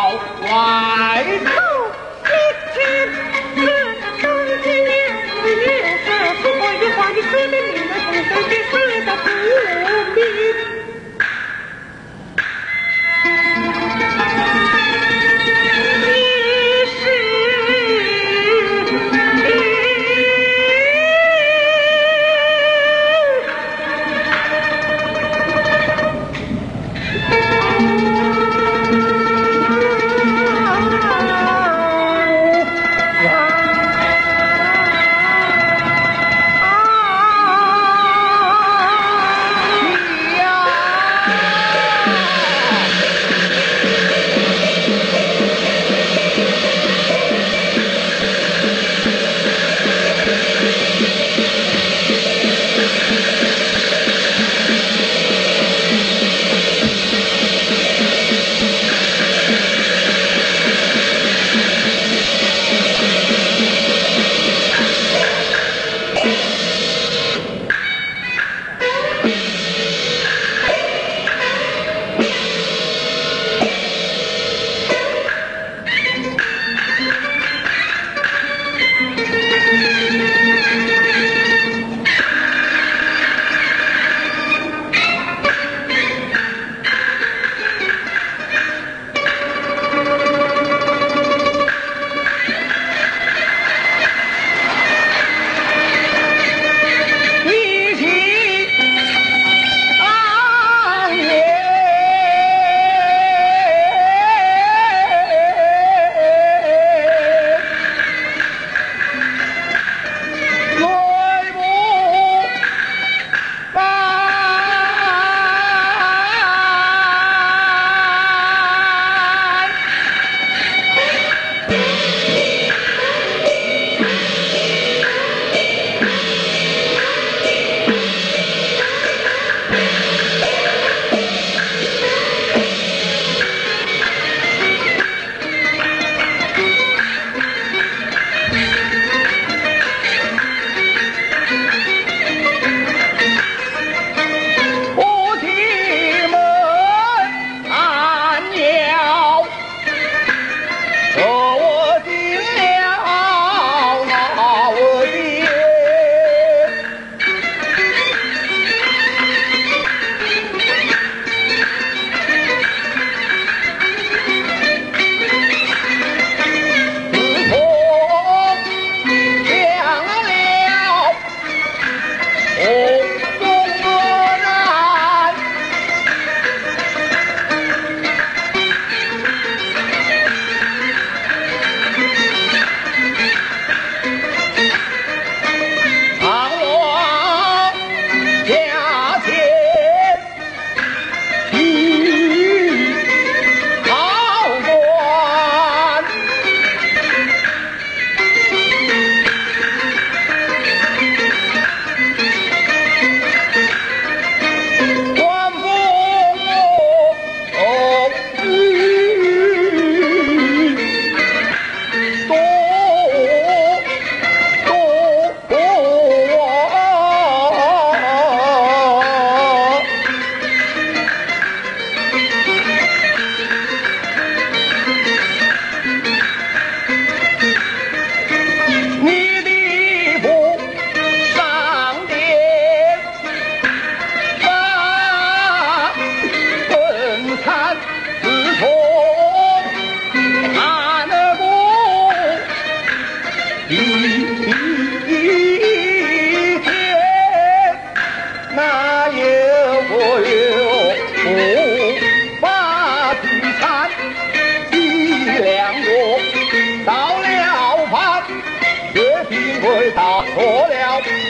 好玩。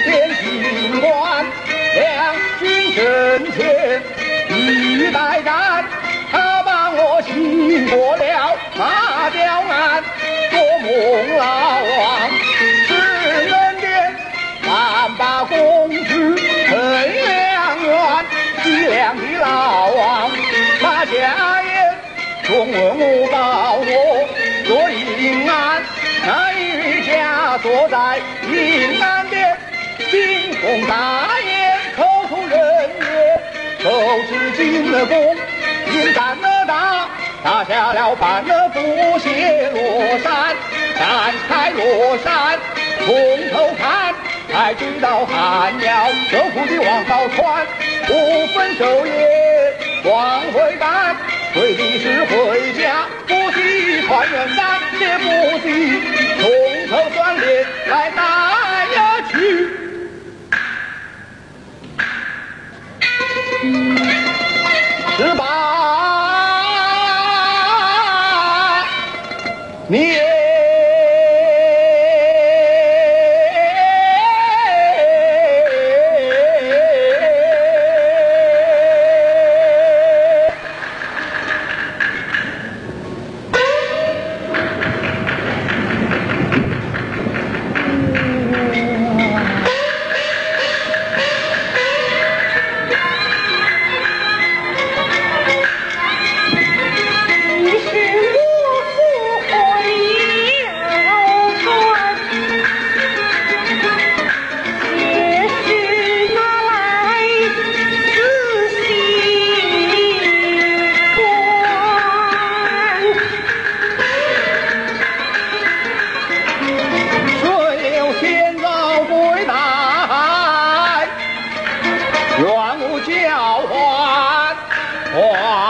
天庭关，两军阵前一代战，他把我擒过了马吊鞍，做梦老王，是恩典，难把公主成良缘，凄凉的老王，他家言，纵恶我报，我做阴暗，那一家坐在银安边。进宫大宴，口吐人言，手持金的弓，银战的打，打下了半的不谢罗山，展开罗山，从头看，才知道汉要折复的王宝钏，不分昼夜往回赶，为的是回家不惜团圆，三爹不惜。十八年。叫唤唤